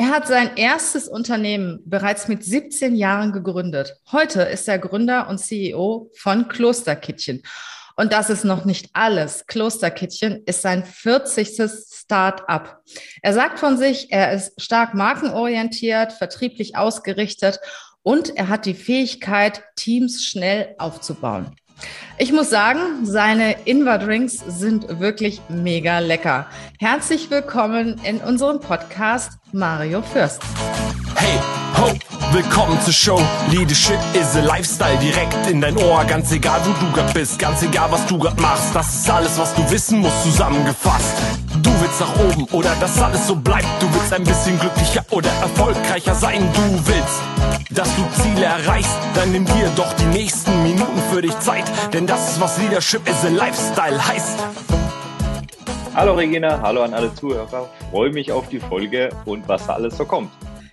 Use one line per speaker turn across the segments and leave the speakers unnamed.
Er hat sein erstes Unternehmen bereits mit 17 Jahren gegründet. Heute ist er Gründer und CEO von Klosterkittchen. Und das ist noch nicht alles. Klosterkittchen ist sein 40. Start-up. Er sagt von sich, er ist stark markenorientiert, vertrieblich ausgerichtet und er hat die Fähigkeit, Teams schnell aufzubauen. Ich muss sagen, seine Inva-Drinks sind wirklich mega lecker. Herzlich willkommen in unserem Podcast Mario Fürst.
Hey, ho, willkommen zur Show. Leadership is a Lifestyle direkt in dein Ohr. Ganz egal, wo du grad bist, ganz egal, was du grad machst. Das ist alles, was du wissen musst, zusammengefasst. Du willst nach oben oder dass alles so bleibt. Du willst ein bisschen glücklicher oder erfolgreicher sein. Du willst, dass du Ziele erreichst. Dann nimm dir doch die nächsten Minuten für dich Zeit. Denn das ist, was Leadership is a Lifestyle heißt.
Hallo Regina, hallo an alle Zuhörer. Freue mich auf die Folge und was da alles so kommt.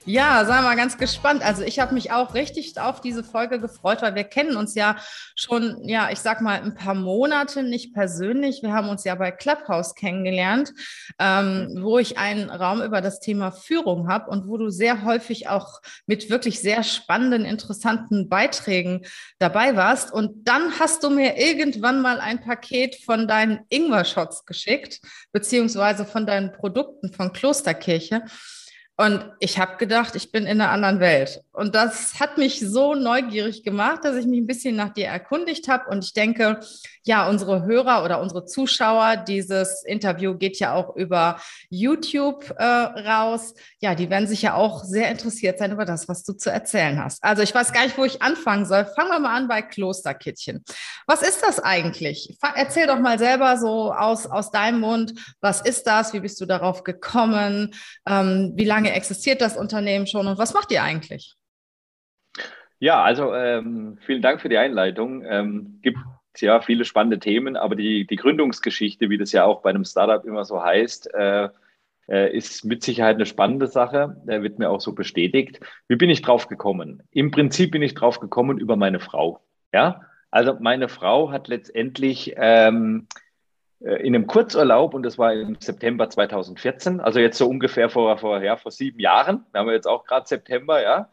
Ja, sei mal ganz gespannt. Also ich habe mich auch richtig auf diese Folge gefreut, weil wir kennen uns ja schon, ja, ich sag mal, ein paar Monate, nicht persönlich. Wir haben uns ja bei Clubhouse kennengelernt, ähm, wo ich einen Raum über das Thema Führung habe und wo du sehr häufig auch mit wirklich sehr spannenden, interessanten Beiträgen dabei warst. Und dann hast du mir irgendwann mal ein Paket von deinen Ingwer-Shots geschickt, beziehungsweise von deinen Produkten von Klosterkirche. Und ich habe gedacht, ich bin in einer anderen Welt. Und das hat mich so neugierig gemacht, dass ich mich ein bisschen nach dir erkundigt habe. Und ich denke, ja, unsere Hörer oder unsere Zuschauer, dieses Interview geht ja auch über YouTube äh, raus. Ja, die werden sich ja auch sehr interessiert sein über das, was du zu erzählen hast. Also ich weiß gar nicht, wo ich anfangen soll. Fangen wir mal an bei Klosterkittchen. Was ist das eigentlich? Erzähl doch mal selber so aus, aus deinem Mund. Was ist das? Wie bist du darauf gekommen? Ähm, wie lange existiert das Unternehmen schon und was macht ihr eigentlich?
Ja, also ähm, vielen Dank für die Einleitung. Ähm, gibt ja viele spannende Themen, aber die, die Gründungsgeschichte, wie das ja auch bei einem Startup immer so heißt, äh, äh, ist mit Sicherheit eine spannende Sache. Der wird mir auch so bestätigt. Wie bin ich drauf gekommen? Im Prinzip bin ich drauf gekommen über meine Frau. Ja, also meine Frau hat letztendlich ähm, äh, in einem Kurzurlaub und das war im September 2014, also jetzt so ungefähr vor, vor, ja, vor sieben Jahren, da haben wir jetzt auch gerade September, ja,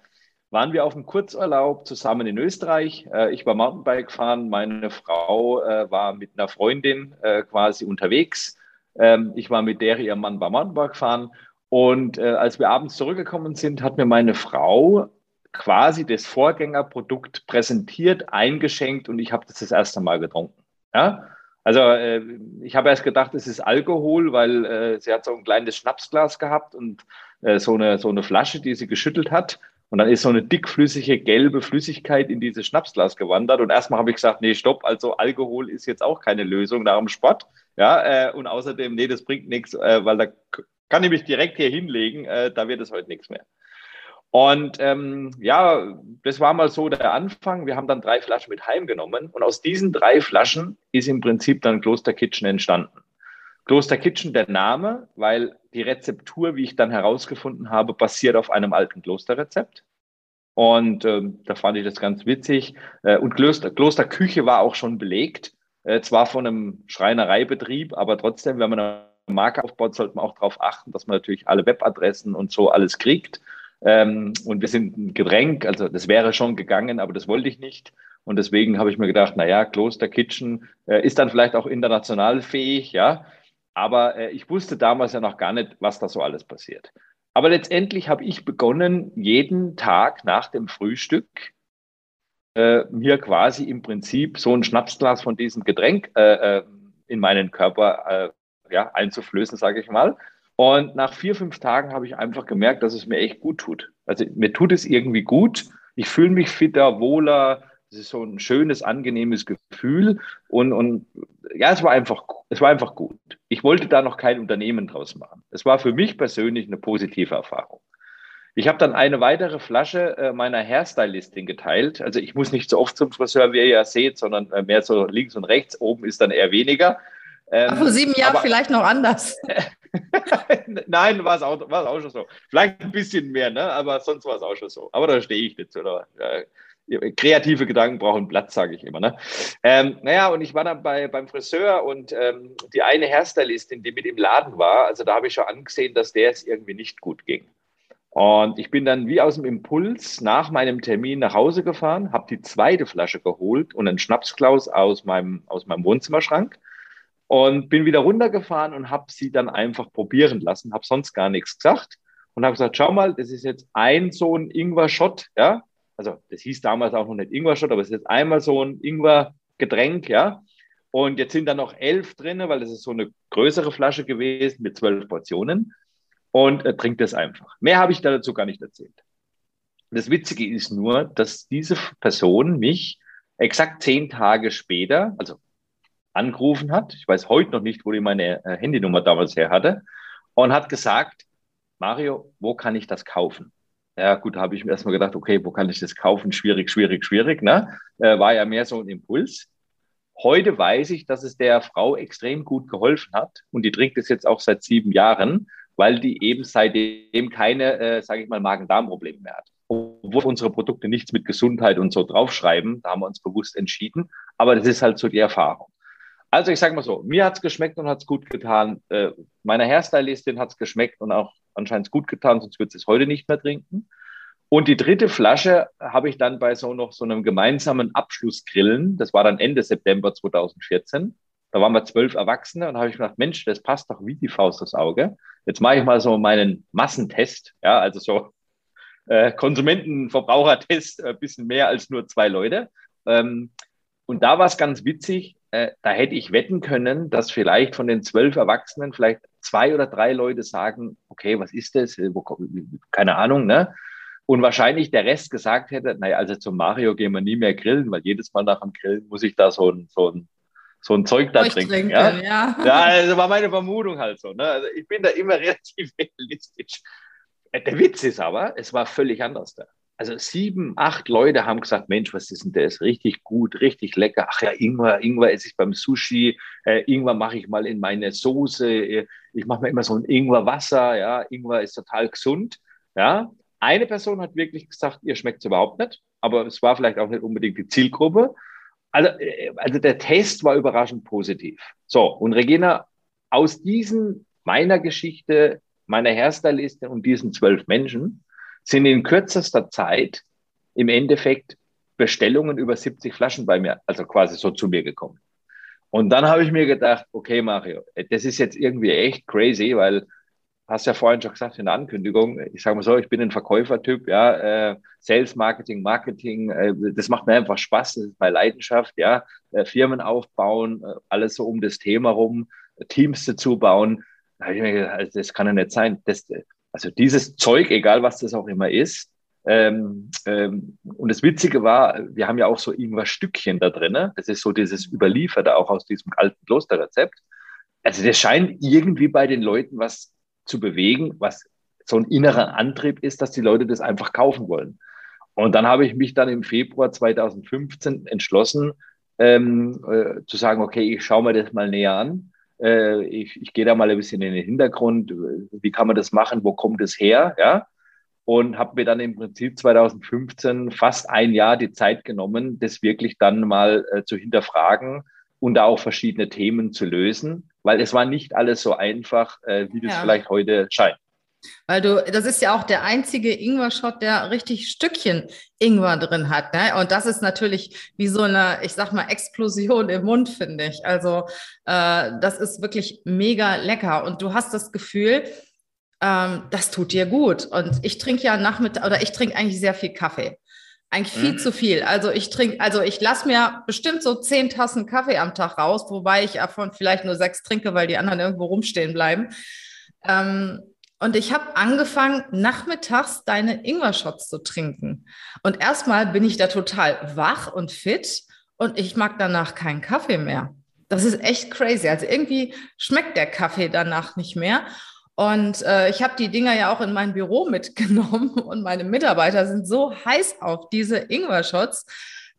waren wir auf einem Kurzurlaub zusammen in Österreich. Äh, ich war Mountainbike fahren, meine Frau äh, war mit einer Freundin äh, quasi unterwegs. Ähm, ich war mit der, ihr Mann war Mountainbike fahren. Und als wir abends zurückgekommen sind, hat mir meine Frau quasi das Vorgängerprodukt präsentiert, eingeschenkt und ich habe das das erste Mal getrunken. Ja? Also ich habe erst gedacht, es ist Alkohol, weil sie hat so ein kleines Schnapsglas gehabt und so, eine, so eine Flasche, die sie geschüttelt hat. Und dann ist so eine dickflüssige gelbe Flüssigkeit in dieses Schnapsglas gewandert. Und erstmal habe ich gesagt, nee, stopp, also Alkohol ist jetzt auch keine Lösung nach dem Sport. Ja, äh, und außerdem, nee, das bringt nichts, äh, weil da kann ich mich direkt hier hinlegen, äh, da wird es heute nichts mehr. Und ähm, ja, das war mal so der Anfang. Wir haben dann drei Flaschen mit heimgenommen und aus diesen drei Flaschen ist im Prinzip dann Kloster Kitchen entstanden. Kloster Kitchen der Name, weil die Rezeptur, wie ich dann herausgefunden habe, basiert auf einem alten Klosterrezept. Und ähm, da fand ich das ganz witzig. Äh, und Kloster, Klosterküche war auch schon belegt. Äh, zwar von einem Schreinereibetrieb, aber trotzdem, wenn man eine Marke aufbaut, sollte man auch darauf achten, dass man natürlich alle Webadressen und so alles kriegt. Ähm, und wir sind ein Getränk, also das wäre schon gegangen, aber das wollte ich nicht. Und deswegen habe ich mir gedacht, naja, Kloster Kitchen äh, ist dann vielleicht auch international fähig, ja. Aber äh, ich wusste damals ja noch gar nicht, was da so alles passiert. Aber letztendlich habe ich begonnen, jeden Tag nach dem Frühstück äh, mir quasi im Prinzip so ein Schnapsglas von diesem Getränk äh, äh in meinen Körper äh, ja, einzuflößen, sage ich mal. Und nach vier, fünf Tagen habe ich einfach gemerkt, dass es mir echt gut tut. Also mir tut es irgendwie gut. Ich fühle mich fitter, wohler, das ist so ein schönes, angenehmes Gefühl. Und, und ja, es war einfach, es war einfach gut. Ich wollte da noch kein Unternehmen draus machen. Es war für mich persönlich eine positive Erfahrung. Ich habe dann eine weitere Flasche äh, meiner Hairstylistin geteilt. Also ich muss nicht so oft zum Friseur, wie ihr ja seht, sondern äh, mehr so links und rechts. Oben ist dann eher weniger.
Ähm, vor sieben Jahren vielleicht noch anders.
Nein, war es auch, auch schon so. Vielleicht ein bisschen mehr, ne? aber sonst war es auch schon so. Aber da stehe ich nicht. Oder, äh, kreative Gedanken brauchen Platz, sage ich immer. Ne? Ähm, naja, und ich war dann bei, beim Friseur und ähm, die eine Hairstylistin, die mit im Laden war, also da habe ich schon angesehen, dass der es irgendwie nicht gut ging. Und ich bin dann wie aus dem Impuls nach meinem Termin nach Hause gefahren, habe die zweite Flasche geholt und einen Schnapsklaus aus meinem, aus meinem Wohnzimmerschrank und bin wieder runtergefahren und habe sie dann einfach probieren lassen, habe sonst gar nichts gesagt und habe gesagt, schau mal, das ist jetzt ein so ein Ingwer-Shot, ja, also das hieß damals auch noch nicht Ingwer-Shot, aber es ist jetzt einmal so ein Ingwer-Getränk, ja, und jetzt sind da noch elf drin, weil das ist so eine größere Flasche gewesen mit zwölf Portionen und äh, trinkt das einfach. Mehr habe ich dazu gar nicht erzählt. Das Witzige ist nur, dass diese Person mich exakt zehn Tage später, also angerufen hat. Ich weiß heute noch nicht, wo die meine äh, Handynummer damals her hatte. Und hat gesagt, Mario, wo kann ich das kaufen? Ja, gut, habe ich mir erstmal gedacht, okay, wo kann ich das kaufen? Schwierig, schwierig, schwierig. Ne? Äh, war ja mehr so ein Impuls. Heute weiß ich, dass es der Frau extrem gut geholfen hat und die trinkt es jetzt auch seit sieben Jahren weil die eben seitdem keine, äh, sage ich mal, Magen-Darm-Probleme mehr hat. Obwohl unsere Produkte nichts mit Gesundheit und so draufschreiben, da haben wir uns bewusst entschieden. Aber das ist halt so die Erfahrung. Also ich sage mal so, mir hat es geschmeckt und hat es gut getan. Äh, meiner Hairstylistin hat es geschmeckt und auch anscheinend gut getan, sonst wird sie es heute nicht mehr trinken. Und die dritte Flasche habe ich dann bei so noch so einem gemeinsamen Abschlussgrillen, das war dann Ende September 2014, da waren wir zwölf Erwachsene und habe ich gedacht, Mensch, das passt doch wie die Faust aufs Auge. Jetzt mache ich mal so meinen Massentest, ja, also so äh, Konsumentenverbrauchertest, ein äh, bisschen mehr als nur zwei Leute. Ähm, und da war es ganz witzig, äh, da hätte ich wetten können, dass vielleicht von den zwölf Erwachsenen vielleicht zwei oder drei Leute sagen, okay, was ist das? Äh, keine Ahnung, ne? Und wahrscheinlich der Rest gesagt hätte, naja, also zum Mario gehen wir nie mehr grillen, weil jedes Mal nach dem Grillen muss ich da so ein, so ein so ein Zeug da trinken. trinken ja? ja, ja. also war meine Vermutung halt so. Ne? Also ich bin da immer relativ realistisch. Äh, der Witz ist aber, es war völlig anders da. Also sieben, acht Leute haben gesagt, Mensch, was ist denn das? Richtig gut, richtig lecker. Ach ja, Ingwer, Ingwer esse ich beim Sushi. Äh, Ingwer mache ich mal in meine Soße. Äh, ich mache mir immer so ein Ingwerwasser. Ja, Ingwer ist total gesund. Ja, eine Person hat wirklich gesagt, ihr schmeckt es überhaupt nicht. Aber es war vielleicht auch nicht unbedingt die Zielgruppe. Also, äh, also der Test war überraschend positiv. So, und Regina, aus diesen meiner Geschichte, meiner Hairstyliste und diesen zwölf Menschen sind in kürzester Zeit im Endeffekt Bestellungen über 70 Flaschen bei mir, also quasi so zu mir gekommen. Und dann habe ich mir gedacht, okay, Mario, das ist jetzt irgendwie echt crazy, weil hast ja vorhin schon gesagt in der Ankündigung, ich sage mal so, ich bin ein Verkäufertyp, ja, äh, Sales, Marketing, Marketing, äh, das macht mir einfach Spaß, das ist meine Leidenschaft, ja, äh, Firmen aufbauen, äh, alles so um das Thema rum, Teams dazu bauen. Da habe ich mir gedacht, also das kann ja nicht sein. Das, also dieses Zeug, egal was das auch immer ist, ähm, ähm, und das Witzige war, wir haben ja auch so irgendwas Stückchen da drin. Das ist so dieses Überlieferte auch aus diesem alten Klosterrezept. Also das scheint irgendwie bei den Leuten was zu bewegen, was so ein innerer Antrieb ist, dass die Leute das einfach kaufen wollen. Und dann habe ich mich dann im Februar 2015 entschlossen, ähm, äh, zu sagen, okay, ich schaue mir das mal näher an. Äh, ich, ich gehe da mal ein bisschen in den Hintergrund. Wie kann man das machen? Wo kommt es her? Ja. Und habe mir dann im Prinzip 2015 fast ein Jahr die Zeit genommen, das wirklich dann mal äh, zu hinterfragen und da auch verschiedene Themen zu lösen weil es war nicht alles so einfach, äh, wie das ja. vielleicht heute scheint.
Weil du, das ist ja auch der einzige Ingwer-Shot, der richtig Stückchen Ingwer drin hat. Ne? Und das ist natürlich wie so eine, ich sag mal, Explosion im Mund, finde ich. Also äh, das ist wirklich mega lecker. Und du hast das Gefühl, ähm, das tut dir gut. Und ich trinke ja Nachmittag, oder ich trinke eigentlich sehr viel Kaffee. Eigentlich viel mhm. zu viel. Also ich trinke, also ich lasse mir bestimmt so zehn Tassen Kaffee am Tag raus, wobei ich davon vielleicht nur sechs trinke, weil die anderen irgendwo rumstehen bleiben. Ähm, und ich habe angefangen, nachmittags deine Ingwer-Shots zu trinken. Und erstmal bin ich da total wach und fit und ich mag danach keinen Kaffee mehr. Das ist echt crazy. Also irgendwie schmeckt der Kaffee danach nicht mehr. Und äh, ich habe die Dinger ja auch in mein Büro mitgenommen und meine Mitarbeiter sind so heiß auf diese Ingwer-Shots,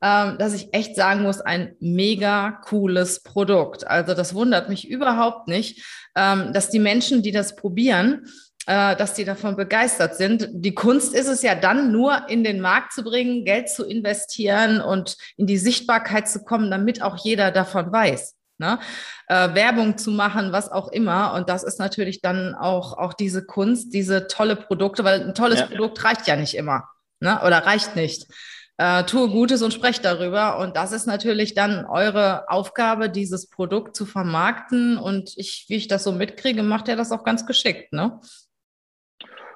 ähm, dass ich echt sagen muss, ein mega cooles Produkt. Also das wundert mich überhaupt nicht, ähm, dass die Menschen, die das probieren, äh, dass die davon begeistert sind. Die Kunst ist es ja dann nur in den Markt zu bringen, Geld zu investieren und in die Sichtbarkeit zu kommen, damit auch jeder davon weiß. ne? Äh, Werbung zu machen, was auch immer. Und das ist natürlich dann auch, auch diese Kunst, diese tolle Produkte, weil ein tolles ja. Produkt reicht ja nicht immer ne? oder reicht nicht. Äh, tue Gutes und spreche darüber. Und das ist natürlich dann eure Aufgabe, dieses Produkt zu vermarkten. Und ich, wie ich das so mitkriege, macht er das auch ganz geschickt, ne?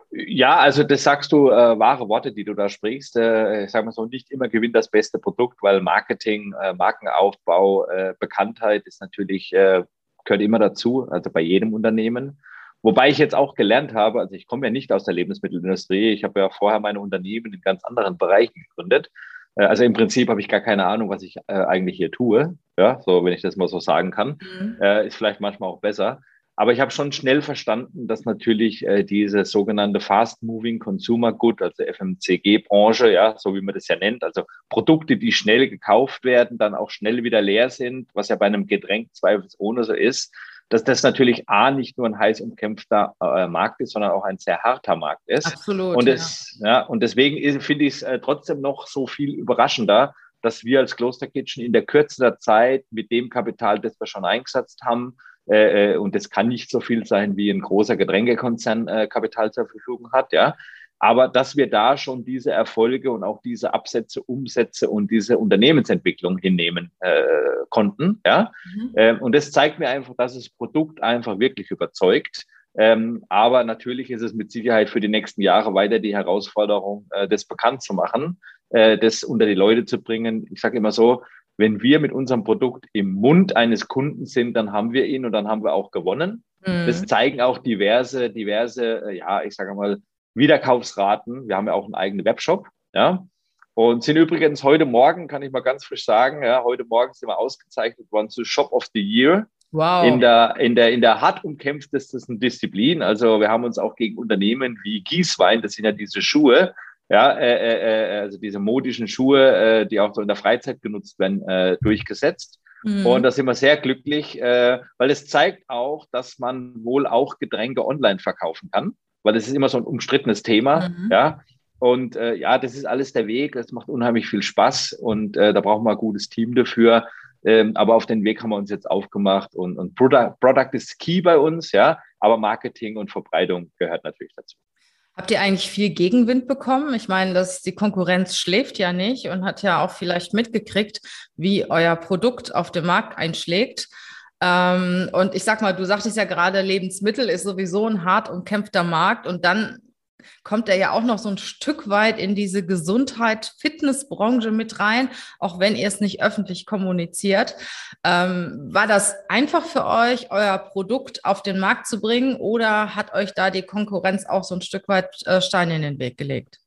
Ja, also das sagst du äh, wahre Worte, die du da sprichst. Äh, ich sage mal so, nicht immer gewinnt das beste Produkt, weil Marketing, äh, Markenaufbau, äh, Bekanntheit ist natürlich, äh, gehört immer dazu, also bei jedem Unternehmen. Wobei ich jetzt auch gelernt habe, also ich komme ja nicht aus der Lebensmittelindustrie, ich habe ja vorher meine Unternehmen in ganz anderen Bereichen gegründet. Äh, also im Prinzip habe ich gar keine Ahnung, was ich eigentlich hier tue. Ja, so wenn ich das mal so sagen kann. Mhm. Ist vielleicht manchmal auch besser. Aber ich habe schon schnell verstanden, dass natürlich äh, diese sogenannte Fast Moving Consumer Good, also FMCG-Branche, ja, so wie man das ja nennt, also Produkte, die schnell gekauft werden, dann auch schnell wieder leer sind, was ja bei einem Getränk zweifelsohne so ist, dass das natürlich A, nicht nur ein heiß umkämpfter äh, Markt ist, sondern auch ein sehr harter Markt ist. Absolut. Und, es, ja. ja und deswegen finde ich es äh, trotzdem noch so viel überraschender, dass wir als Kloster Kitchen in der Kürze der Zeit mit dem Kapital, das wir schon eingesetzt haben, äh, äh, und das kann nicht so viel sein, wie ein großer Getränkekonzern äh, Kapital zur Verfügung hat, ja. Aber dass wir da schon diese Erfolge und auch diese Absätze, Umsätze und diese Unternehmensentwicklung hinnehmen äh, konnten, ja. Mhm. Ähm, und das zeigt mir einfach, dass das Produkt einfach wirklich überzeugt. Ähm, aber natürlich ist es mit Sicherheit für die nächsten Jahre weiter die Herausforderung, äh, das bekannt zu machen, äh, das unter die Leute zu bringen. Ich sage immer so, wenn wir mit unserem Produkt im Mund eines Kunden sind, dann haben wir ihn und dann haben wir auch gewonnen. Mhm. Das zeigen auch diverse, diverse, äh, ja, ich sage mal, Wiederkaufsraten. Wir haben ja auch einen eigenen Webshop, ja. Und sind übrigens heute Morgen, kann ich mal ganz frisch sagen, ja, heute Morgen sind wir ausgezeichnet worden zu Shop of the Year. Wow. In der, in der, in der hart umkämpftesten Disziplin. Also wir haben uns auch gegen Unternehmen wie Gießwein, das sind ja diese Schuhe, ja, äh, äh, äh, also diese modischen Schuhe, äh, die auch so in der Freizeit genutzt werden, äh, durchgesetzt. Mhm. Und da sind wir sehr glücklich, äh, weil es zeigt auch, dass man wohl auch Getränke online verkaufen kann, weil das ist immer so ein umstrittenes Thema, mhm. ja. Und äh, ja, das ist alles der Weg. Das macht unheimlich viel Spaß und äh, da brauchen wir ein gutes Team dafür. Ähm, aber auf den Weg haben wir uns jetzt aufgemacht und, und Product, Product ist key bei uns, ja. Aber Marketing und Verbreitung gehört natürlich dazu.
Habt ihr eigentlich viel Gegenwind bekommen? Ich meine, dass die Konkurrenz schläft ja nicht und hat ja auch vielleicht mitgekriegt, wie euer Produkt auf dem Markt einschlägt. Ähm, und ich sag mal, du sagtest ja gerade, Lebensmittel ist sowieso ein hart umkämpfter Markt und dann kommt er ja auch noch so ein Stück weit in diese Gesundheit, Fitnessbranche mit rein, auch wenn ihr es nicht öffentlich kommuniziert. Ähm, war das einfach für euch, euer Produkt auf den Markt zu bringen oder hat euch da die Konkurrenz auch so ein Stück weit äh, Steine in den Weg gelegt?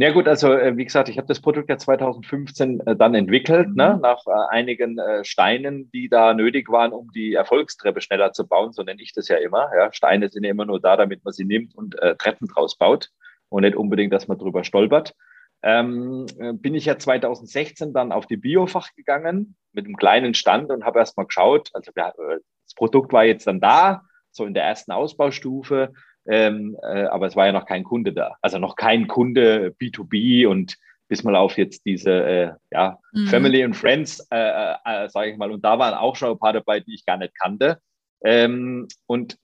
Ja gut, also äh, wie gesagt, ich habe das Produkt ja 2015 äh, dann entwickelt, ne, mhm. ne, nach äh, einigen Steinen, die da nötig waren, um die Erfolgstreppe schneller zu bauen, so nenne ich das ja immer. Ja. Steine sind ja immer nur da, damit man sie nimmt und äh, Treppen draus baut und nicht unbedingt, dass man drüber stolpert. Ähm, äh, bin ich ja 2016 dann auf die Biofach gegangen mit einem kleinen Stand und habe erst mal geschaut. Also das Produkt war jetzt dann da, so in der ersten Ausbaustufe ähm, äh, aber es war ja noch kein Kunde da. Also noch kein Kunde B2B und bis mal auf jetzt diese äh, ja, mhm. Family and Friends, äh, äh, äh sage ich mal. Und da waren auch schon ein paar dabei, die ich gar nicht kannte. Ähm, und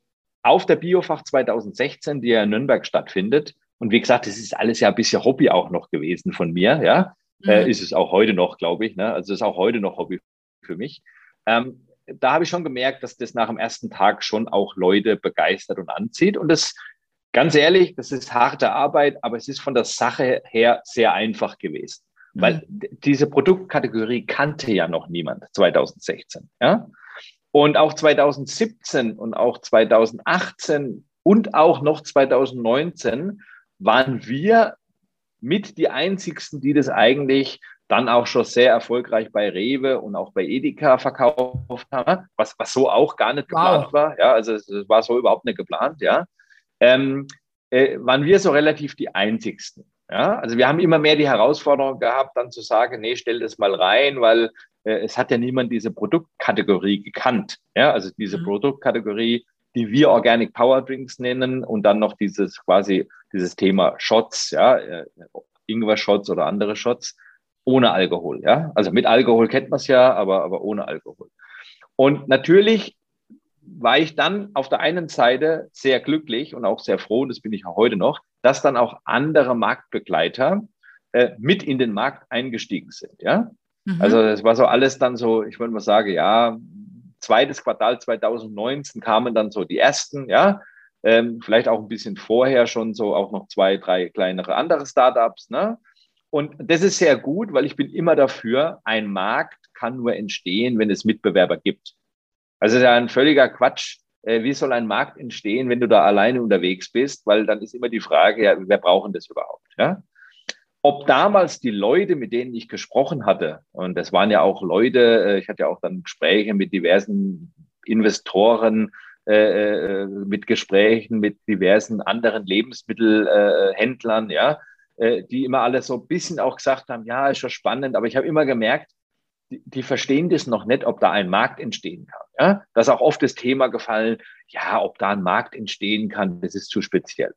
auf der Biofach 2016, die ja in Nürnberg stattfindet, und wie gesagt, das ist alles ja ein bisschen Hobby auch noch gewesen von mir, ja. Äh, mhm. ist es auch heute noch, glaube ich. Ne? Also ist auch heute noch Hobby für mich. Ähm, da habe ich schon gemerkt, dass das nach dem ersten Tag schon auch Leute begeistert und anzieht. Und das, ganz ehrlich, das ist harte Arbeit, aber es ist von der Sache her sehr einfach gewesen. Mhm. Weil diese Produktkategorie kannte ja noch niemand 2016. Ja? Und auch 2017 und auch 2018 und auch noch 2019 waren wir mit die einzigsten, die das eigentlich dann auch schon sehr erfolgreich bei Rewe und auch bei Edeka verkauft haben, was, was so auch gar nicht geplant wow. war. Ja, also es war so überhaupt nicht geplant, ja. Ähm, äh, waren wir so relativ die einzigsten. Ja, also wir haben immer mehr die Herausforderung gehabt, dann zu sagen, nee, stell das mal rein, weil äh, es hat ja niemand diese Produktkategorie gekannt. Ja, also diese mhm. Produktkategorie, die wir Organic Power Drinks nennen und dann noch dieses quasi dieses Thema Shots, ja, äh, Ingwer-Shots oder andere Shots ohne Alkohol. Ja? Also mit Alkohol kennt man es ja, aber, aber ohne Alkohol. Und natürlich war ich dann auf der einen Seite sehr glücklich und auch sehr froh, das bin ich auch heute noch, dass dann auch andere Marktbegleiter äh, mit in den Markt eingestiegen sind. Ja? Mhm. Also das war so alles dann so, ich würde mal sagen, ja, zweites Quartal 2019 kamen dann so die ersten, ja, ähm, vielleicht auch ein bisschen vorher schon so auch noch zwei, drei kleinere andere Startups. Ne? Und das ist sehr gut, weil ich bin immer dafür, ein Markt kann nur entstehen, wenn es Mitbewerber gibt. Also ist ja ein völliger Quatsch. Äh, wie soll ein Markt entstehen, wenn du da alleine unterwegs bist? Weil dann ist immer die Frage, ja, wer brauchen das überhaupt? Ja? Ob damals die Leute, mit denen ich gesprochen hatte, und das waren ja auch Leute, äh, ich hatte ja auch dann Gespräche mit diversen Investoren, äh, mit Gesprächen mit diversen anderen Lebensmittelhändlern, ja, die immer alle so ein bisschen auch gesagt haben, ja, ist schon spannend, aber ich habe immer gemerkt, die, die, verstehen das noch nicht, ob da ein Markt entstehen kann. Ja? Da ist auch oft das Thema gefallen, ja, ob da ein Markt entstehen kann, das ist zu speziell.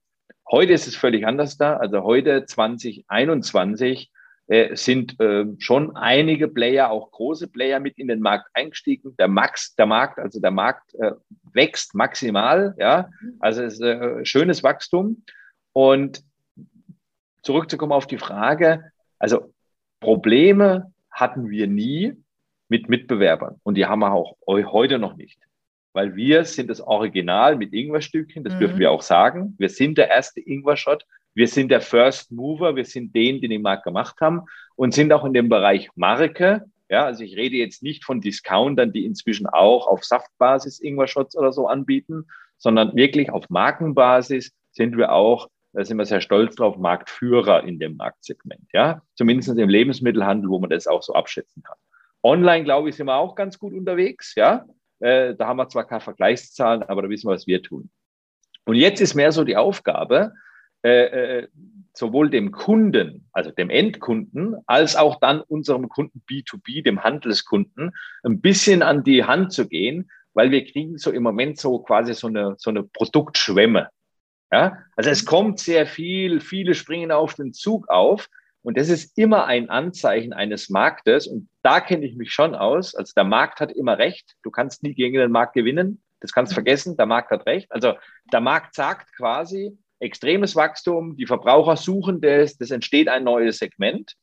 Heute ist es völlig anders da. Also heute 2021 äh, sind äh, schon einige Player, auch große Player mit in den Markt eingestiegen. Der Max, der Markt, also der Markt äh, wächst maximal. Ja, also es ist äh, schönes Wachstum. Und zurückzukommen auf die Frage, also Probleme hatten wir nie mit Mitbewerbern und die haben wir auch heute noch nicht. Weil wir sind das Original mit Ingwerstückchen, das mhm. dürfen wir auch sagen. Wir sind der erste Ingwer-Shot, wir sind der First Mover, wir sind den, den die Markt gemacht haben und sind auch in dem Bereich Marke. Ja, also ich rede jetzt nicht von Discountern, die inzwischen auch auf Saftbasis Ingwer-Shots oder so anbieten, sondern wirklich auf Markenbasis sind wir auch da sind wir sehr stolz drauf, Marktführer in dem Marktsegment. Ja, zumindest im Lebensmittelhandel, wo man das auch so abschätzen kann. Online, glaube ich, sind wir auch ganz gut unterwegs. Ja, äh, da haben wir zwar keine Vergleichszahlen, aber da wissen wir, was wir tun. Und jetzt ist mehr so die Aufgabe, äh, äh, sowohl dem Kunden, also dem Endkunden, als auch dann unserem Kunden B2B, dem Handelskunden, ein bisschen an die Hand zu gehen, weil wir kriegen so im Moment so quasi so eine, so eine Produktschwemme. Ja? Also es kommt sehr viel, viele springen auf den Zug auf und das ist immer ein Anzeichen eines Marktes und da kenne ich mich schon aus. Also der Markt hat immer recht. Du kannst nie gegen den Markt gewinnen. Das kannst du vergessen. Der Markt hat recht. Also der Markt sagt quasi extremes Wachstum. Die Verbraucher suchen das. Das entsteht ein neues Segment.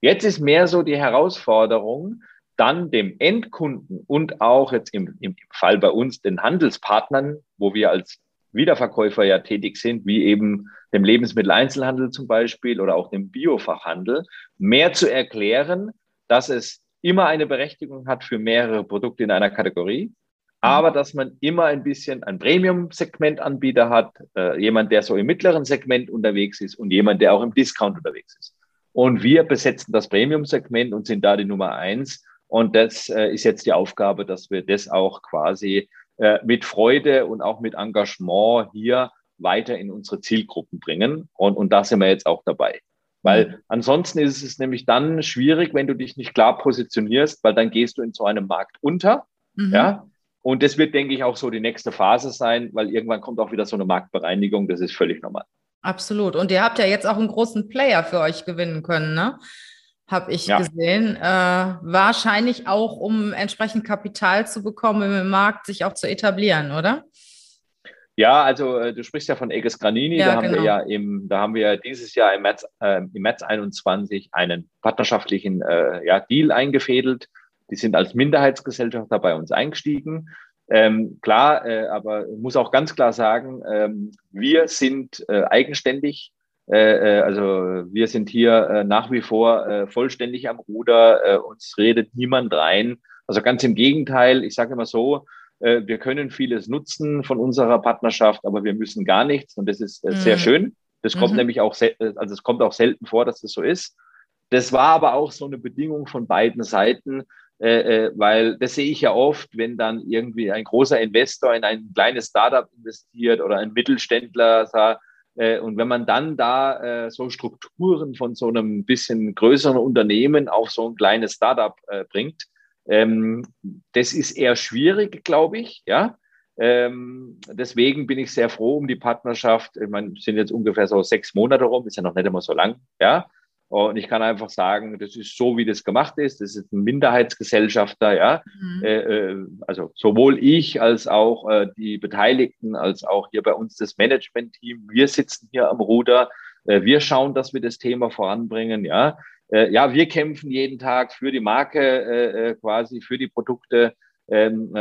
Jetzt ist mehr so die Herausforderung, dann dem Endkunden und auch jetzt im, im Fall bei uns den Handelspartnern, wo wir als Wiederverkäufer ja tätig sind, wie eben dem Lebensmitteleinzelhandel zum Beispiel oder auch dem Biofachhandel, mehr zu erklären, dass es immer eine Berechtigung hat für mehrere Produkte in einer Kategorie, aber dass man immer ein bisschen ein Premium-Segment-Anbieter hat, äh, jemand, der so im mittleren Segment unterwegs ist und jemand, der auch im Discount unterwegs ist. Und wir besetzen das Premium-Segment und sind da die Nummer eins. Und das äh, ist jetzt die Aufgabe, dass wir das auch quasi mit Freude und auch mit Engagement hier weiter in unsere Zielgruppen bringen. Und, und da sind wir jetzt auch dabei. Weil mhm. ansonsten ist es nämlich dann schwierig, wenn du dich nicht klar positionierst, weil dann gehst du in so einem Markt unter. Mhm. Ja. Und das wird, denke ich, auch so die nächste Phase sein, weil irgendwann kommt auch wieder so eine Marktbereinigung. Das ist völlig normal.
Absolut. Und ihr habt ja jetzt auch einen großen Player für euch gewinnen können, ne? Habe ich ja. gesehen. Äh, wahrscheinlich auch, um entsprechend Kapital zu bekommen im Markt, sich auch zu etablieren, oder?
Ja, also äh, du sprichst ja von Eges Granini. Ja, da haben genau. wir ja im, da haben wir dieses Jahr im März, äh, im März 21 einen partnerschaftlichen äh, ja, Deal eingefädelt. Die sind als Minderheitsgesellschafter bei uns eingestiegen. Ähm, klar, äh, aber muss auch ganz klar sagen, ähm, wir sind äh, eigenständig also wir sind hier äh, nach wie vor äh, vollständig am Ruder, äh, uns redet niemand rein. Also ganz im Gegenteil, ich sage immer so, äh, wir können vieles nutzen von unserer Partnerschaft, aber wir müssen gar nichts und das ist äh, mhm. sehr schön. Das kommt mhm. nämlich auch, also es kommt auch selten vor, dass das so ist. Das war aber auch so eine Bedingung von beiden Seiten, äh, äh, weil das sehe ich ja oft, wenn dann irgendwie ein großer Investor in ein kleines Startup investiert oder ein Mittelständler sagt, äh, und wenn man dann da äh, so Strukturen von so einem bisschen größeren Unternehmen auf so ein kleines Startup äh, bringt, ähm, das ist eher schwierig, glaube ich, ja. Ähm, deswegen bin ich sehr froh um die Partnerschaft. Ich meine, sind jetzt ungefähr so sechs Monate rum, ist ja noch nicht immer so lang, ja. Und ich kann einfach sagen, das ist so, wie das gemacht ist. Das ist ein Minderheitsgesellschafter, ja. Mhm. Äh, äh, also sowohl ich als auch äh, die Beteiligten, als auch hier bei uns das Management-Team. Wir sitzen hier am Ruder. Äh, wir schauen, dass wir das Thema voranbringen, ja. Ja, wir kämpfen jeden Tag für die Marke, quasi für die Produkte. Ähm,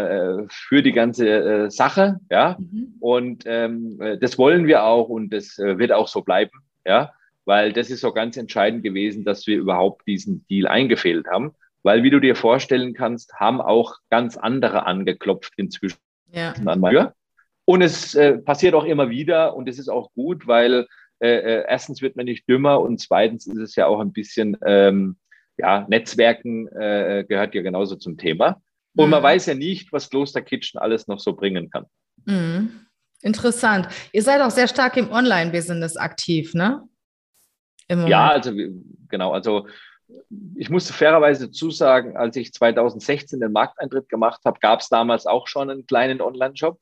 für die ganze Sache, ja, mhm. und ähm, das wollen wir auch und das wird auch so bleiben, ja weil das ist so ganz entscheidend gewesen, dass wir überhaupt diesen Deal eingefehlt haben. Weil, wie du dir vorstellen kannst, haben auch ganz andere angeklopft inzwischen ja. an Tür. Und es äh, passiert auch immer wieder und es ist auch gut, weil äh, äh, erstens wird man nicht dümmer und zweitens ist es ja auch ein bisschen, ähm, ja, Netzwerken äh, gehört ja genauso zum Thema. Und mhm. man weiß ja nicht, was Kloster Kitchen alles noch so bringen kann.
Mhm. Interessant. Ihr seid auch sehr stark im Online-Business aktiv, ne?
Ja, also genau, also ich musste fairerweise zusagen, als ich 2016 den Markteintritt gemacht habe, gab es damals auch schon einen kleinen Online-Shop.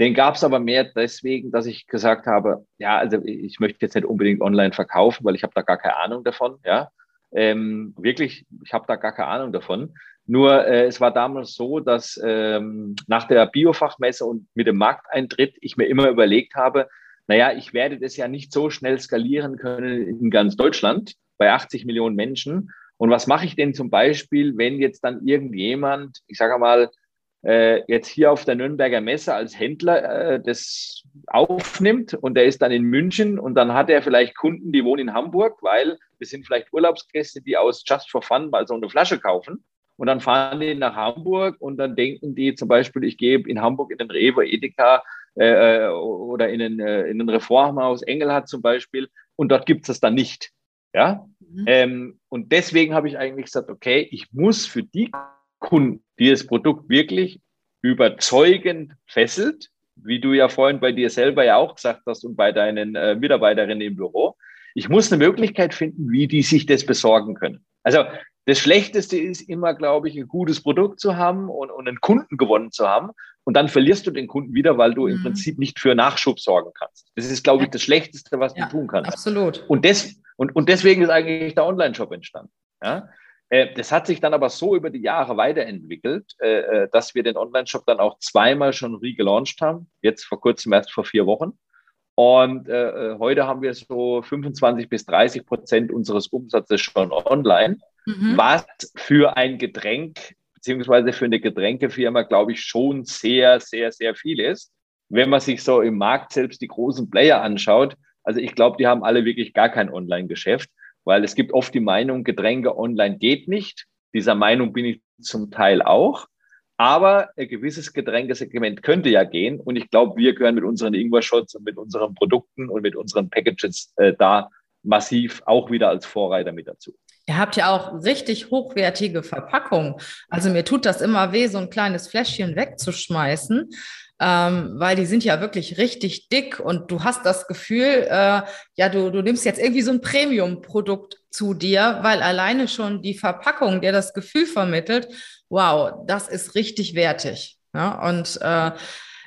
Den gab es aber mehr deswegen, dass ich gesagt habe, ja, also ich möchte jetzt nicht unbedingt online verkaufen, weil ich habe da gar keine Ahnung davon. Ja, ähm, wirklich, ich habe da gar keine Ahnung davon. Nur äh, es war damals so, dass ähm, nach der Biofachmesse und mit dem Markteintritt ich mir immer überlegt habe, naja, ich werde das ja nicht so schnell skalieren können in ganz Deutschland bei 80 Millionen Menschen. Und was mache ich denn zum Beispiel, wenn jetzt dann irgendjemand, ich sage mal, äh, jetzt hier auf der Nürnberger Messe als Händler äh, das aufnimmt und der ist dann in München und dann hat er vielleicht Kunden, die wohnen in Hamburg, weil es sind vielleicht Urlaubsgäste, die aus Just for Fun mal so eine Flasche kaufen. Und dann fahren die nach Hamburg und dann denken die zum Beispiel, ich gehe in Hamburg in den Rewe, Edeka äh, äh, oder in ein, äh, in ein Reformhaus Engelhardt zum Beispiel und dort gibt es das dann nicht. Ja? Mhm. Ähm, und deswegen habe ich eigentlich gesagt, okay, ich muss für die Kunden, die das Produkt wirklich überzeugend fesselt, wie du ja vorhin bei dir selber ja auch gesagt hast und bei deinen äh, Mitarbeiterinnen im Büro, ich muss eine Möglichkeit finden, wie die sich das besorgen können. Also das Schlechteste ist immer, glaube ich, ein gutes Produkt zu haben und, und einen Kunden gewonnen zu haben. Und dann verlierst du den Kunden wieder, weil du mhm. im Prinzip nicht für Nachschub sorgen kannst. Das ist, glaube ich, das Schlechteste, was ja, du tun kannst.
Absolut.
Und, des, und, und deswegen ist eigentlich der Online-Shop entstanden. Ja? Äh, das hat sich dann aber so über die Jahre weiterentwickelt, äh, äh, dass wir den Online-Shop dann auch zweimal schon regelauncht haben. Jetzt vor kurzem erst vor vier Wochen. Und heute haben wir so 25 bis 30 Prozent unseres Umsatzes schon online mhm. was für ein Getränk beziehungsweise für eine Getränkefirma, glaube ich, schon sehr, sehr, sehr viel ist. Wenn man sich so im Markt selbst die großen Player anschaut, also ich glaube, die haben alle wirklich gar kein Online-Geschäft, weil es gibt oft die Meinung, Getränke online geht nicht. Dieser Meinung bin ich zum Teil auch. Aber ein gewisses Getränkesegment könnte ja gehen. Und ich glaube, wir gehören mit unseren Ingwer-Shots und mit unseren Produkten und mit unseren Packages äh, da massiv auch wieder als Vorreiter mit dazu.
Ihr habt ja auch richtig hochwertige Verpackungen. Also mir tut das immer weh, so ein kleines Fläschchen wegzuschmeißen, ähm, weil die sind ja wirklich richtig dick und du hast das Gefühl, äh, ja, du, du nimmst jetzt irgendwie so ein Premium-Produkt zu dir, weil alleine schon die Verpackung dir das Gefühl vermittelt, wow, das ist richtig wertig. Ja? Und äh,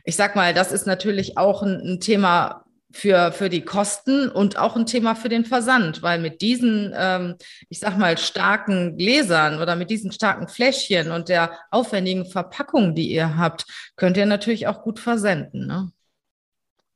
ich sag mal, das ist natürlich auch ein, ein Thema, für, für die Kosten und auch ein Thema für den Versand, weil mit diesen, ähm, ich sag mal, starken Gläsern oder mit diesen starken Fläschchen und der aufwendigen Verpackung, die ihr habt, könnt ihr natürlich auch gut versenden. Ne?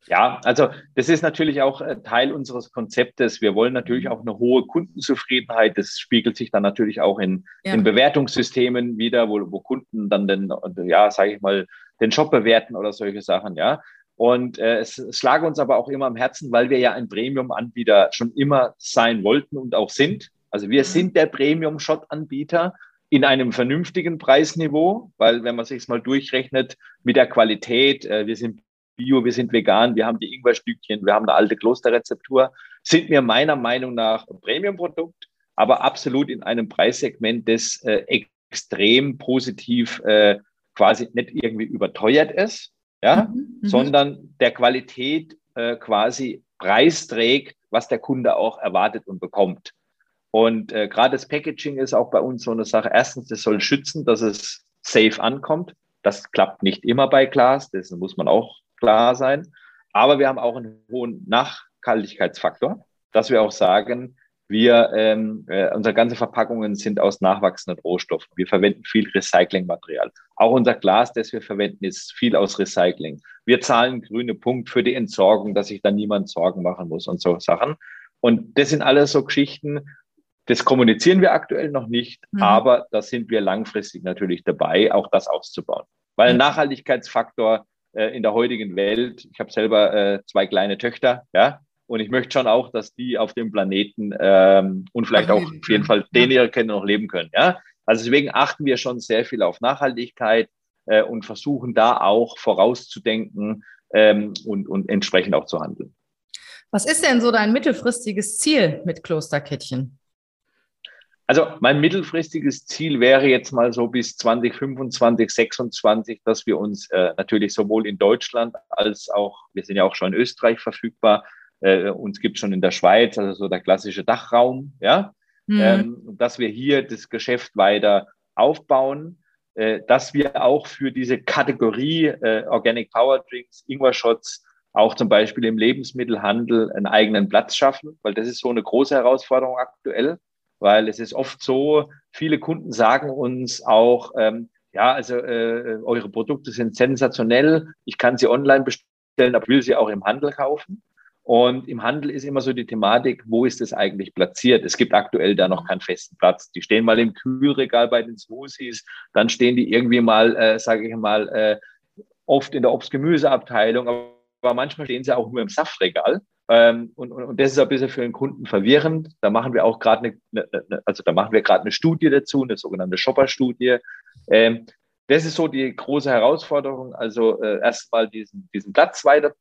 Ja, also das ist natürlich auch äh, Teil unseres Konzeptes. Wir wollen natürlich auch eine hohe Kundenzufriedenheit. Das spiegelt sich dann natürlich auch in, ja. in Bewertungssystemen wieder, wo, wo Kunden dann den, ja, sage ich mal, den Shop bewerten oder solche Sachen. Ja, und äh, es, es lag uns aber auch immer am Herzen, weil wir ja ein Premium-Anbieter schon immer sein wollten und auch sind. Also wir mhm. sind der Premium-Shot-Anbieter in einem vernünftigen Preisniveau, weil wenn man sich mal durchrechnet mit der Qualität, äh, wir sind Bio, wir sind vegan, wir haben die Ingwerstückchen, wir haben eine alte Klosterrezeptur, sind wir meiner Meinung nach ein Premium-Produkt, aber absolut in einem Preissegment, das äh, extrem positiv äh, quasi nicht irgendwie überteuert ist, ja, mhm, mhm, sondern der Qualität äh, quasi Preis trägt, was der Kunde auch erwartet und bekommt. Und äh, gerade das Packaging ist auch bei uns so eine Sache. Erstens, das soll schützen, dass es safe ankommt. Das klappt nicht immer bei Glas, das muss man auch klar sein. Aber wir haben auch einen hohen Nachhaltigkeitsfaktor, dass wir auch sagen, Wir, ähm, äh, unsere ganze Verpackungen sind aus nachwachsenden Rohstoffen. Wir verwenden viel Recyclingmaterial. Auch unser Glas, das wir verwenden, ist viel aus Recycling. Wir zahlen grüne Punkt für die Entsorgung, dass sich da niemand Sorgen machen muss und so Sachen. Und das sind alles so Geschichten, das kommunizieren wir aktuell noch nicht, mhm. aber da sind wir langfristig natürlich dabei, auch das auszubauen. Weil ein Nachhaltigkeitsfaktor äh, in der heutigen Welt, ich habe selber äh, zwei kleine Töchter, ja, und ich möchte schon auch, dass die auf dem Planeten ähm, und vielleicht auch auf jeden Fall den ihre Kinder noch leben können. Ja? Also deswegen achten wir schon sehr viel auf Nachhaltigkeit äh, und versuchen da auch vorauszudenken ähm, und, und entsprechend auch zu handeln.
Was ist denn so dein mittelfristiges Ziel mit Klosterkettchen?
Also mein mittelfristiges Ziel wäre jetzt mal so bis 2025, 26, dass wir uns äh, natürlich sowohl in Deutschland als auch, wir sind ja auch schon in Österreich verfügbar, äh, uns gibt schon in der Schweiz, also so der klassische Dachraum, ja, mhm. ähm, dass wir hier das Geschäft weiter aufbauen, äh, dass wir auch für diese Kategorie äh, Organic Power Drinks, Ingwer Shots, auch zum Beispiel im Lebensmittelhandel einen eigenen Platz schaffen, weil das ist so eine große Herausforderung aktuell, weil es ist oft so, viele Kunden sagen uns auch, ähm, ja, also äh, eure Produkte sind sensationell, ich kann sie online bestellen, aber will sie auch im Handel kaufen. Und im Handel ist immer so die Thematik, wo ist es eigentlich platziert? Es gibt aktuell da noch keinen festen Platz. Die stehen mal im Kühlregal bei den Smoothies, dann stehen die irgendwie mal, äh, sage ich mal, äh, oft in der Obst-Gemüse-Abteilung, aber manchmal stehen sie auch nur im Saftregal. Ähm, und, und, und das ist ein bisschen für den Kunden verwirrend. Da machen wir auch gerade eine, eine, also da machen wir gerade eine Studie dazu, eine sogenannte Shopper-Studie. Ähm, das ist so die große Herausforderung. Also äh, erstmal diesen, diesen Platz weiter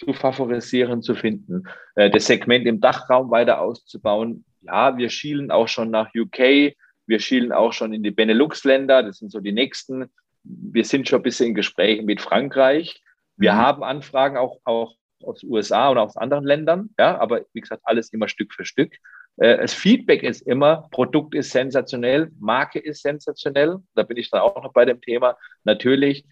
zu favorisieren, zu finden, äh, das Segment im Dachraum weiter auszubauen. Ja, wir schielen auch schon nach UK, wir schielen auch schon in die Benelux-Länder, das sind so die nächsten. Wir sind schon ein bisschen in Gesprächen mit Frankreich. Wir mhm. haben Anfragen auch, auch aus USA und aus anderen Ländern, ja, aber wie gesagt, alles immer Stück für Stück. Äh, das Feedback ist immer, Produkt ist sensationell, Marke ist sensationell. Da bin ich dann auch noch bei dem Thema. Natürlich,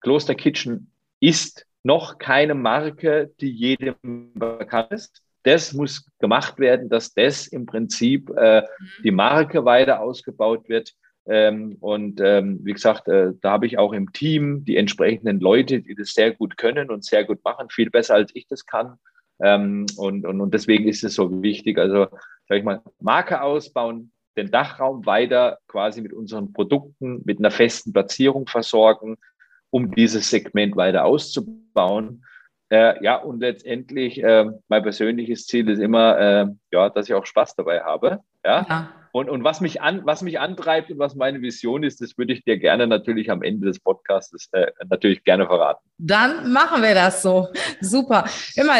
Kloster Kitchen ist noch keine Marke, die jedem bekannt ist. Das muss gemacht werden, dass das im Prinzip äh, die Marke weiter ausgebaut wird. Ähm, und ähm, wie gesagt, äh, da habe ich auch im Team die entsprechenden Leute, die das sehr gut können und sehr gut machen, viel besser als ich das kann. Ähm, und, und, und deswegen ist es so wichtig. Also, sag ich mal, Marke ausbauen, den Dachraum weiter quasi mit unseren Produkten, mit einer festen Platzierung versorgen, um dieses Segment weiter auszubauen. Äh, ja, und letztendlich, äh, mein persönliches Ziel ist immer, äh, ja, dass ich auch Spaß dabei habe. Ja. ja. Und, und was, mich an, was mich antreibt und was meine Vision ist, das würde ich dir gerne natürlich am Ende des Podcasts äh, natürlich gerne verraten.
Dann machen wir das so. Super. Immer,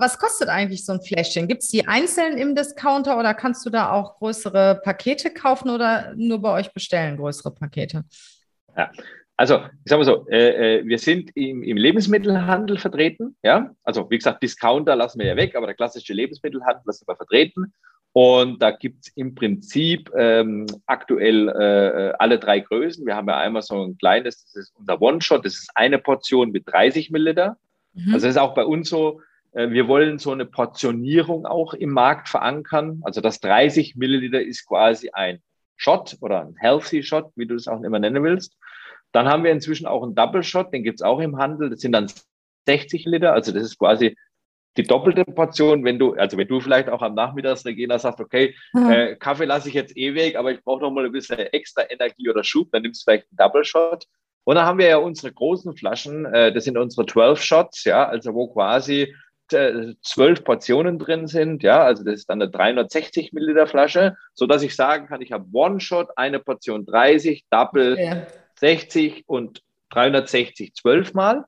was kostet eigentlich so ein Fläschchen? Gibt es die einzeln im Discounter oder kannst du da auch größere Pakete kaufen oder nur bei euch bestellen, größere Pakete?
Ja, also, ich sage mal so, äh, äh, wir sind im, im, Lebensmittelhandel vertreten. Ja, also wie gesagt, Discounter lassen wir ja weg, aber der klassische Lebensmittelhandel lassen wir vertreten. Und da gibt es im Prinzip ähm, aktuell äh, alle drei Größen. Wir haben ja einmal so ein kleines, das ist unser One-Shot, das ist eine Portion mit 30 Milliliter. Mhm. Also das ist auch bei uns so, äh, wir wollen so eine Portionierung auch im Markt verankern. Also das 30 Milliliter ist quasi ein Shot oder ein Healthy Shot, wie du es auch immer nennen willst. Dann haben wir inzwischen auch einen Double Shot, den gibt es auch im Handel. Das sind dann 60 Liter, also das ist quasi die doppelte Portion, wenn du, also wenn du vielleicht auch am Nachmittags, Regina, sagst, okay, mhm. äh, Kaffee lasse ich jetzt eh weg, aber ich brauche noch mal ein bisschen extra Energie oder Schub, dann nimmst du vielleicht einen Double Shot. Und dann haben wir ja unsere großen Flaschen, äh, das sind unsere 12 Shots, ja, also wo quasi äh, zwölf Portionen drin sind, ja, also das ist dann eine 360 Milliliter Flasche, so dass ich sagen kann, ich habe One Shot, eine Portion 30, Double ja. 60 und 360 zwölfmal.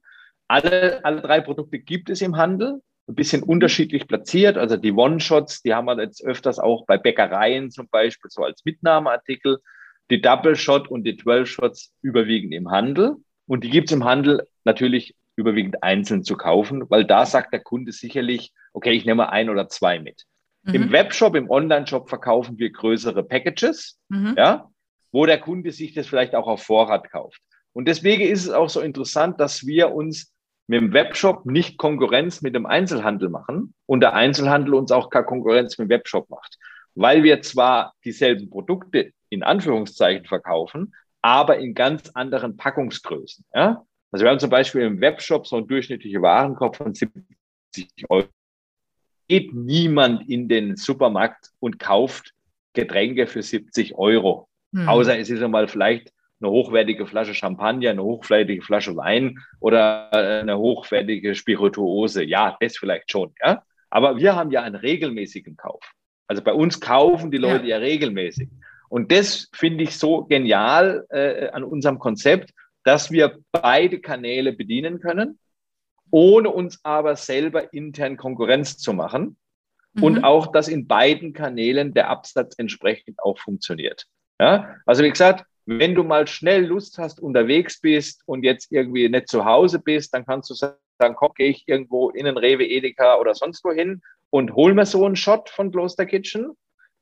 Alle, alle drei Produkte gibt es im Handel, ein bisschen unterschiedlich platziert. Also die One-Shots, die haben wir jetzt öfters auch bei Bäckereien zum Beispiel so als Mitnahmeartikel. Die Double-Shot und die 12-Shots überwiegend im Handel. Und die gibt es im Handel natürlich überwiegend einzeln zu kaufen, weil da sagt der Kunde sicherlich, okay, ich nehme ein oder zwei mit. Mhm. Im Webshop, im Online-Shop verkaufen wir größere Packages. Mhm. Ja, wo der Kunde sich das vielleicht auch auf Vorrat kauft. Und deswegen ist es auch so interessant, dass wir uns mit dem Webshop nicht Konkurrenz mit dem Einzelhandel machen und der Einzelhandel uns auch keine Konkurrenz mit dem Webshop macht. Weil wir zwar dieselben Produkte in Anführungszeichen verkaufen, aber in ganz anderen Packungsgrößen. Ja? Also wir haben zum Beispiel im Webshop so einen durchschnittlichen Warenkorb von 70 Euro. Geht niemand in den Supermarkt und kauft Getränke für 70 Euro. Mhm. Außer es ist einmal vielleicht eine hochwertige Flasche Champagner, eine hochwertige Flasche Wein oder äh, eine hochwertige Spirituose. Ja, das vielleicht schon, ja. Aber wir haben ja einen regelmäßigen Kauf. Also bei uns kaufen die Leute ja, ja regelmäßig. Und das finde ich so genial äh, an unserem Konzept, dass wir beide Kanäle bedienen können, ohne uns aber selber intern Konkurrenz zu machen. Mhm. Und auch, dass in beiden Kanälen der Absatz entsprechend auch funktioniert. Ja? Also wie gesagt, wenn du mal schnell Lust hast, unterwegs bist und jetzt irgendwie nicht zu Hause bist, dann kannst du sagen, komm, gehe ich irgendwo in einen Rewe, Edeka oder sonst wo hin und hol mir so einen Shot von Kloster Kitchen.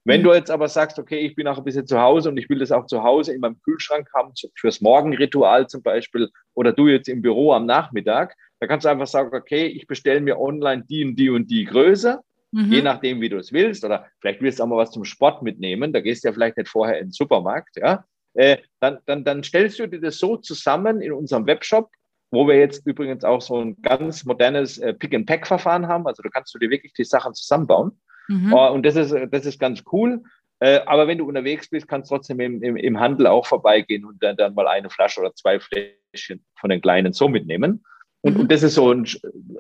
Wenn mhm. du jetzt aber sagst, okay, ich bin auch ein bisschen zu Hause und ich will das auch zu Hause in meinem Kühlschrank haben, fürs Morgenritual zum Beispiel, oder du jetzt im Büro am Nachmittag, da kannst du einfach sagen, okay, ich bestelle mir online die und die und die Größe, mhm. je nachdem, wie du es willst, oder vielleicht willst du auch mal was zum Sport mitnehmen, da gehst du ja vielleicht nicht vorher in den Supermarkt, ja, äh, dann, dann, dann stellst du dir das so zusammen in unserem Webshop, wo wir jetzt übrigens auch so ein ganz modernes äh, Pick-and-Pack-Verfahren haben. Also da kannst du dir wirklich die Sachen zusammenbauen. Mhm. Uh, und das ist, das ist ganz cool. Äh, aber wenn du unterwegs bist, kannst du trotzdem im, im, im Handel auch vorbeigehen und dann, dann, mal eine Flasche oder zwei Fläschchen von den kleinen so mitnehmen. Und, mhm. und das ist so ein,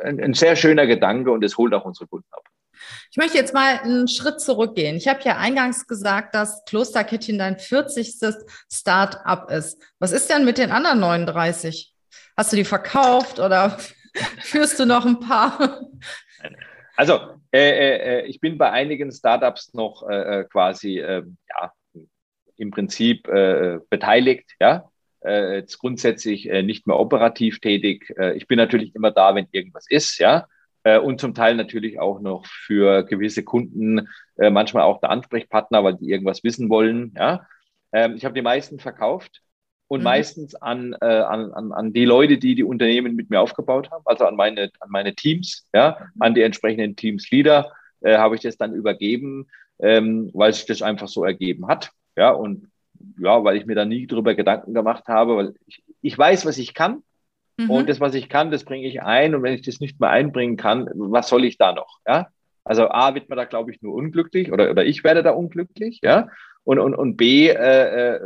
ein, ein sehr schöner Gedanke und das holt auch unsere Kunden ab.
Ich möchte jetzt mal einen Schritt zurückgehen. Ich habe ja eingangs gesagt, dass Klosterkittchen dein 40. Start-up ist. Was ist denn mit den anderen 39? Hast du die verkauft oder führst du noch ein paar?
Also, äh, äh, ich bin bei einigen Startups noch äh, äh quasi, ähm, ja, im Prinzip äh, beteiligt, ja. Äh, jetzt grundsätzlich nicht mehr operativ tätig. ich bin natürlich immer da, wenn irgendwas ist, ja äh, und zum Teil natürlich auch noch für gewisse Kunden äh, manchmal auch der Ansprechpartner, weil die irgendwas wissen wollen. Ja? Ähm, ich habe die meisten verkauft und mhm. meistens an, äh, an, an, an die Leute, die die Unternehmen mit mir aufgebaut haben, also an meine, an meine Teams, ja, mhm. an die entsprechenden Teams-Leader äh, habe ich das dann übergeben, ähm, weil sich das einfach so ergeben hat. Ja, und ja, weil ich mir da nie drüber Gedanken gemacht habe, weil ich, ich weiß, was ich kann. Mhm. Und das, was ich kann, das bringe ich ein. Und wenn ich das nicht mehr einbringen kann, was soll ich da noch? Ja? Also A wird man da, glaube ich, nur unglücklich oder, oder ich werde da unglücklich, ja. Und, und, und B, äh, äh,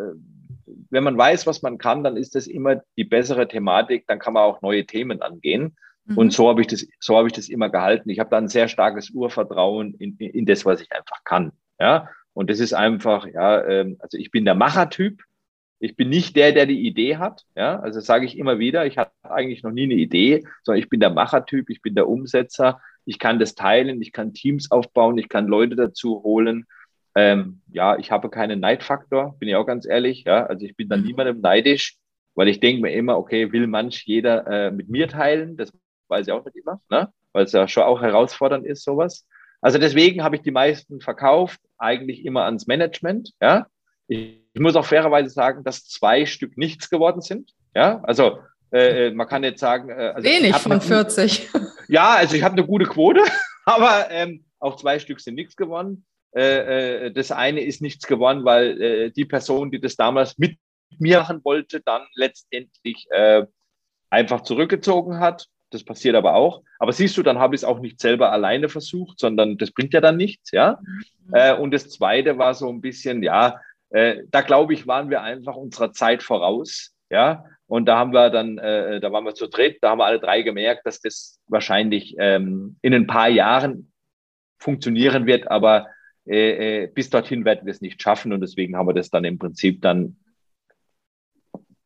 wenn man weiß, was man kann, dann ist das immer die bessere Thematik, dann kann man auch neue Themen angehen. Mhm. Und so habe ich das, so habe ich das immer gehalten. Ich habe da ein sehr starkes Urvertrauen in, in, in das, was ich einfach kann. Ja. Und das ist einfach, ja, äh, also ich bin der Machertyp, ich bin nicht der, der die Idee hat. Ja, also sage ich immer wieder, ich hatte eigentlich noch nie eine Idee, sondern ich bin der Machertyp, ich bin der Umsetzer. Ich kann das teilen, ich kann Teams aufbauen, ich kann Leute dazu holen. Ähm, ja, ich habe keinen Neidfaktor, bin ich auch ganz ehrlich. Ja, also ich bin dann mhm. niemandem neidisch, weil ich denke mir immer, okay, will manch jeder äh, mit mir teilen? Das weiß ich auch nicht immer, ne? weil es ja schon auch herausfordernd ist, sowas. Also deswegen habe ich die meisten verkauft, eigentlich immer ans Management. Ja, ich, ich muss auch fairerweise sagen, dass zwei Stück nichts geworden sind. Ja, also äh, äh man kann jetzt sagen. Äh,
also Wenig von 40.
ja, also ich habe eine gute Quote, aber ähm, auch zwei Stück sind nichts geworden. Äh, äh, das eine ist nichts geworden, weil äh, die Person, die das damals mit mir machen wollte, dann letztendlich einfach zurückgezogen hat. Das passiert aber auch. Aber siehst du, dann habe ich es auch nicht selber alleine versucht, sondern das bringt ja dann nichts, ja. Mhm. Und das zweite war so ein bisschen, ja, äh, da glaube ich, waren wir einfach unserer Zeit voraus. Ja, und da haben wir dann, äh, da waren wir zu dritt, da haben wir alle drei gemerkt, dass das wahrscheinlich ähm, in ein paar Jahren funktionieren wird, aber äh, äh, bis dorthin werden wir es nicht schaffen und deswegen haben wir das dann im Prinzip dann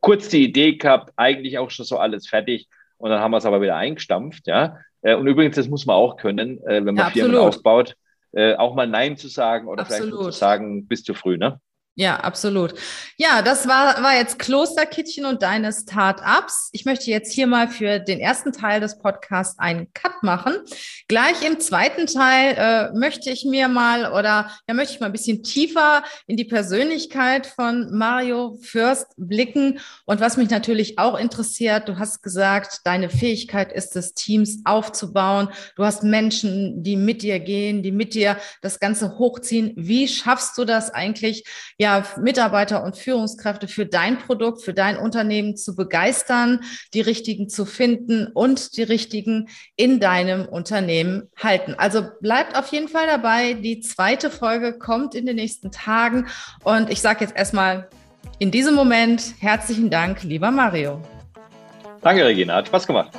kurz die Idee gehabt, eigentlich auch schon so alles fertig und dann haben wir es aber wieder eingestampft, ja. Äh, und übrigens, das muss man auch können, wenn man ja, Firmen aufbaut, auch mal Nein zu sagen oder absolut. vielleicht zu sagen, bist zu früh, ne?
Ja, absolut. Ja, das war, war jetzt Klosterkittchen und deine Start-ups. Ich möchte jetzt hier mal für den ersten Teil des Podcasts einen Cut machen. Gleich im zweiten Teil äh, möchte ich mir mal oder ja, möchte ich mal ein bisschen tiefer in die Persönlichkeit von Mario Fürst blicken. Und was mich natürlich auch interessiert, du hast gesagt, deine Fähigkeit ist es, Teams aufzubauen. Du hast Menschen, die mit dir gehen, die mit dir das Ganze hochziehen. Wie schaffst du das eigentlich? Ja, ja, Mitarbeiter und Führungskräfte für dein Produkt, für dein Unternehmen zu begeistern, die richtigen zu finden und die richtigen in deinem Unternehmen halten. Also bleibt auf jeden Fall dabei. Die zweite Folge kommt in den nächsten Tagen. Und ich sage jetzt erstmal in diesem Moment herzlichen Dank, lieber Mario.
Danke, Regina. Hat Spaß gemacht.